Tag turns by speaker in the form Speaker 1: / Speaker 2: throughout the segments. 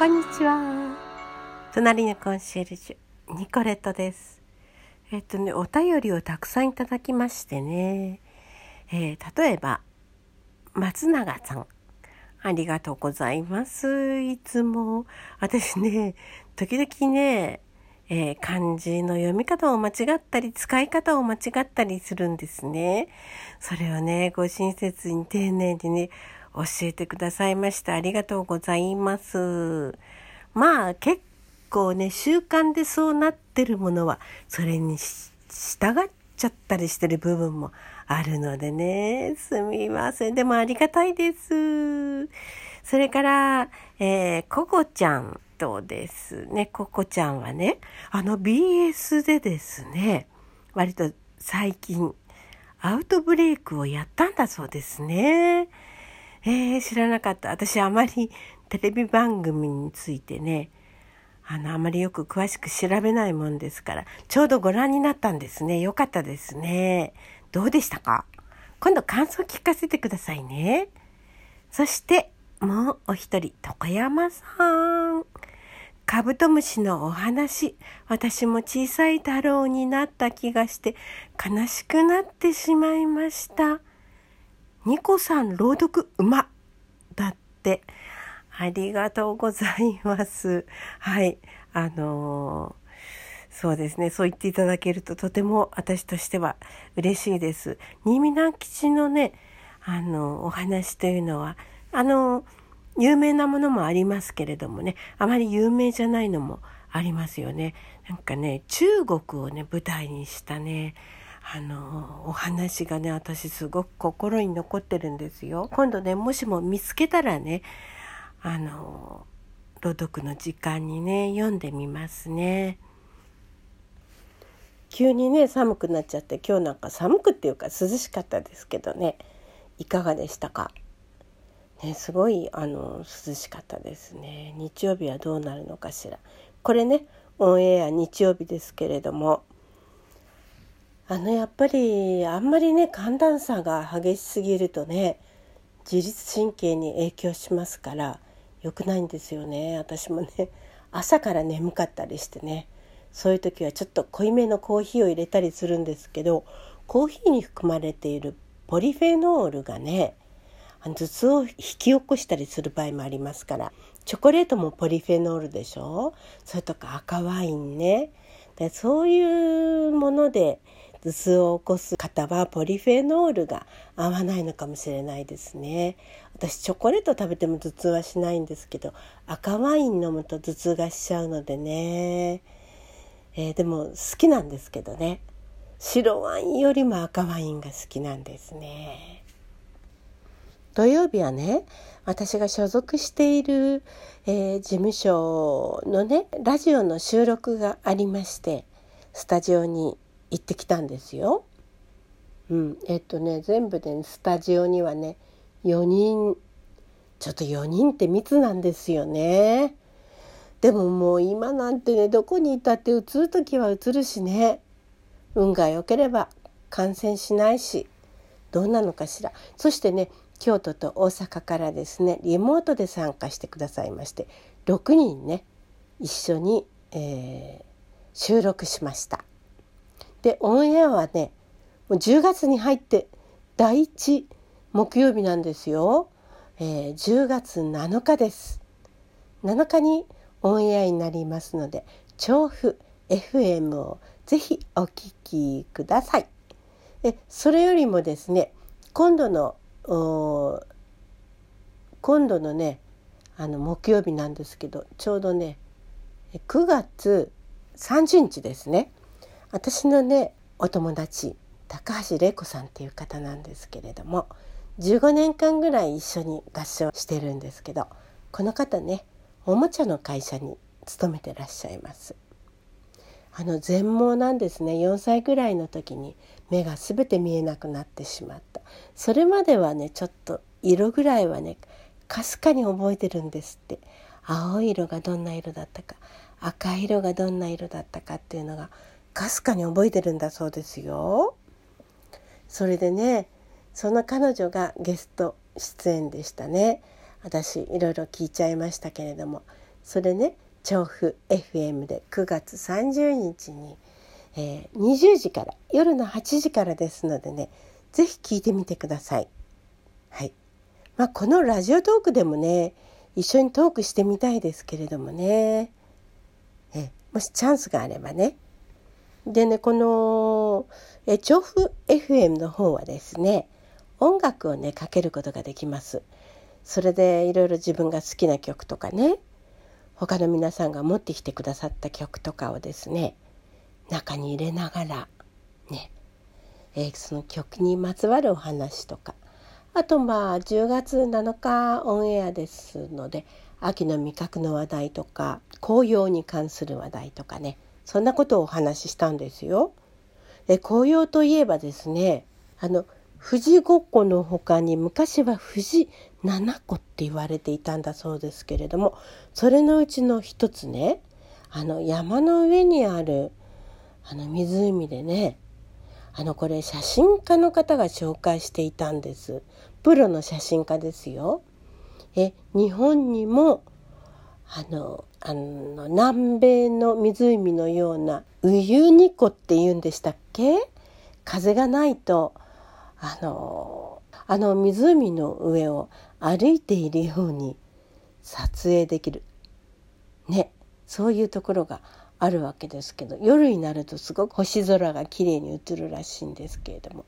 Speaker 1: こんにちは。隣のコンシェルジュ、ニコレットです。えっとね、お便りをたくさんいただきましてね。えー例えば、松永さん。ありがとうございます。いつも。私ね、時々ね、えー漢字の読み方を間違ったり、使い方を間違ったりするんですね。それをね、ご親切に丁寧にね、教えてくださいました。ありがとうございます。まあ、結構ね、習慣でそうなってるものは、それに従っちゃったりしてる部分もあるのでね、すみません。でもありがたいです。それから、えー、ココちゃんとですね、ココちゃんはね、あの BS でですね、割と最近、アウトブレイクをやったんだそうですね。えー、知らなかった。私あまりテレビ番組についてね、あの、あまりよく詳しく調べないもんですから、ちょうどご覧になったんですね。よかったですね。どうでしたか？今度感想聞かせてくださいね。そして、もうお一人、床山さん。カブトムシのお話、私も小さい太郎になった気がして悲しくなってしまいました。ニコさん朗読うまだって。ありがとうございます。はい。あのーそうですね。そう言っていただけるととても私としては嬉しいです。新見南吉のね、あの、お話というのは、あの、有名なものもありますけれどもね、あまり有名じゃないのもありますよね。なんかね、中国をね、舞台にしたね、あの、お話がね、私すごく心に残ってるんですよ。今度ね、もしも見つけたらね、あの、朗読の時間にね、読んでみますね。急にね寒くなっちゃって今日なんか寒くっていうか涼しかったですけどね。いかがでしたか？ねすごいあの涼しかったですね。日曜日はどうなるのかしら。これねオンエア日曜日ですけれども。あのやっぱりあんまりね寒暖差が激しすぎるとね自律神経に影響しますから良くないんですよね私もね。朝から眠かったりしてね。そういう時はちょっと濃いめのコーヒーを入れたりするんですけどコーヒーに含まれているポリフェノールがね頭痛を引き起こしたりする場合もありますからチョコレートもポリフェノールでしょ？それとか赤ワインね。でそういうもので頭痛を起こす方はポリフェノールが合わないのかもしれないですね。私チョコレート食べても頭痛はしないんですけど赤ワイン飲むと頭痛がしちゃうのでね。えーでも好きなんですけどね。白ワインよりも赤ワインが好きなんですね。土曜日はね私が所属している、えー事務所のねラジオの収録がありましてスタジオに行ってきたんですよ。うん、えっとね全部で、スタジオにはね4人ちょっと4人って密なんですよね。でももう今なんてねどこにいたって映る時は映るしね運が良ければ感染しないしどうなのかしらそしてね京都と大阪からですねリモートで参加してくださいまして6人ね一緒に、えー収録しました。でオンエアはねもう10月に入って第1木曜日なんですよ、えー10月7日です。7日にオンエアになりますので調布 FM をぜひお聞きください。でそれよりもですね今度の今度のねあの木曜日なんですけどちょうどね9月30日ですね。私のねお友達高橋玲子さんっていう方なんですけれども15年間ぐらい一緒に合唱してるんですけどこの方ねおもちゃの会社に勤めてらっしゃいます。あの全盲なんですね。4歳ぐらいの時に目が全て見えなくなってしまった。それまではねちょっと色ぐらいはねかすかに覚えてるんですって。青い色がどんな色だったか赤い色がどんな色だったかっていうのがかすかに覚えてるんだそうですよ。それでねその彼女がゲスト出演でしたね私いろいろ聞いちゃいましたけれどもそれね調布 FM で9月30日に、えー、20時から夜の8時からですのでね是非聞いてみてください。はいまあ、このラジオトークでもね一緒にトークしてみたいですけれどもねえもしチャンスがあればねでねこのえ調布 FM の方はですね音楽をねかけることができます。それでいろいろ自分が好きな曲とかね他の皆さんが持ってきてくださった曲とかをですね中に入れながらね、え、その曲にまつわるお話とかあとまあ10月7日オンエアですので秋の味覚の話題とか紅葉に関する話題とかねそんなことをお話ししたんですよ。え紅葉といえばですねあの富士五湖の他に昔は富士七湖って言われていたんだそうですけれどもそれのうちの一つねあの山の上にあるあの湖でねあのこれ写真家の方が紹介していたんですプロの写真家ですよ。え日本にもあのあの南米の湖のようなウユニ湖って言うんでしたっけ？風がないとあのあの湖の上を歩いているように撮影できるねそういうところがあるわけですけど夜になるとすごく星空が綺麗に映るらしいんですけれども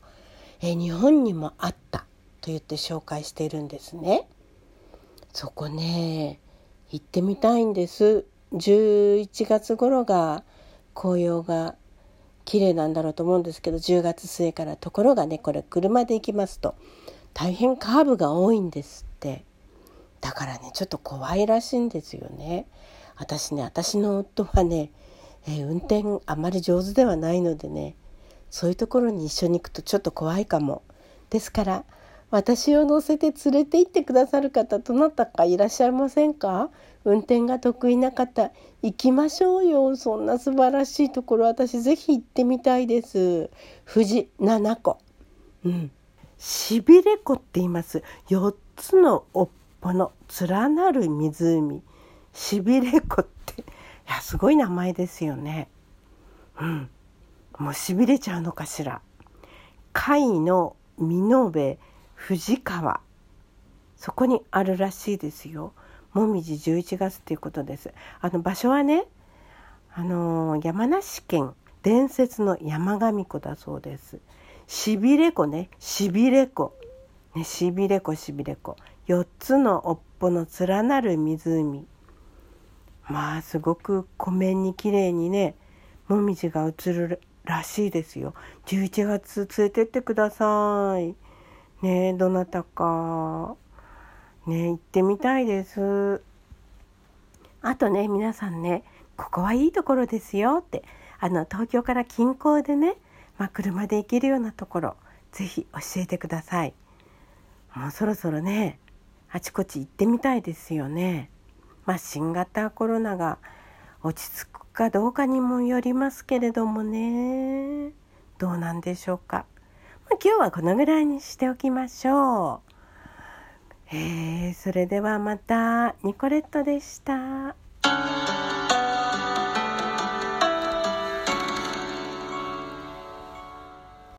Speaker 1: え日本にもあったと言って紹介しているんですね。そこね行ってみたいんです。11月頃が紅葉が綺麗なんだろうと思うんですけど10月末からところがねこれ車で行きますと大変カーブが多いんですって。だからねちょっと怖いらしいんですよね。私ね私の夫はね、えー、運転あまり上手ではないのでねそういうところに一緒に行くとちょっと怖いかも。ですから私を乗せて連れて行ってくださる方どなたかいらっしゃいませんか？運転が得意な方行きましょうよ。そんな素晴らしいところ私ぜひ行ってみたいです。富士七湖うん。しびれ湖って言います。4つの尾っぽの連なる湖。しびれ湖っていやすごい名前ですよね。うん。もうしびれちゃうのかしら。甲斐の美濃富士川。そこにあるらしいですよ。もみじ11月っていうことです。あの場所はねあの山梨県伝説の山上湖だそうです。しびれ湖ね。しびれ湖。ねしびれ湖しびれ湖。4つの尾っぽの連なる湖。まあすごく湖面に綺麗にねもみじが映るらしいですよ。11月連れてってください。ねどなたか。ね行ってみたいです。あとね皆さんねここはいいところですよ。ってあの東京から近郊でねまあ、車で行けるようなところぜひ教えてください。もうそろそろねあちこち行ってみたいですよね。まあ新型コロナが落ち着くかどうかにもよりますけれどもね。どうなんでしょうか、今日はこのぐらいにしておきましょうえー、それではまたニコレットでした。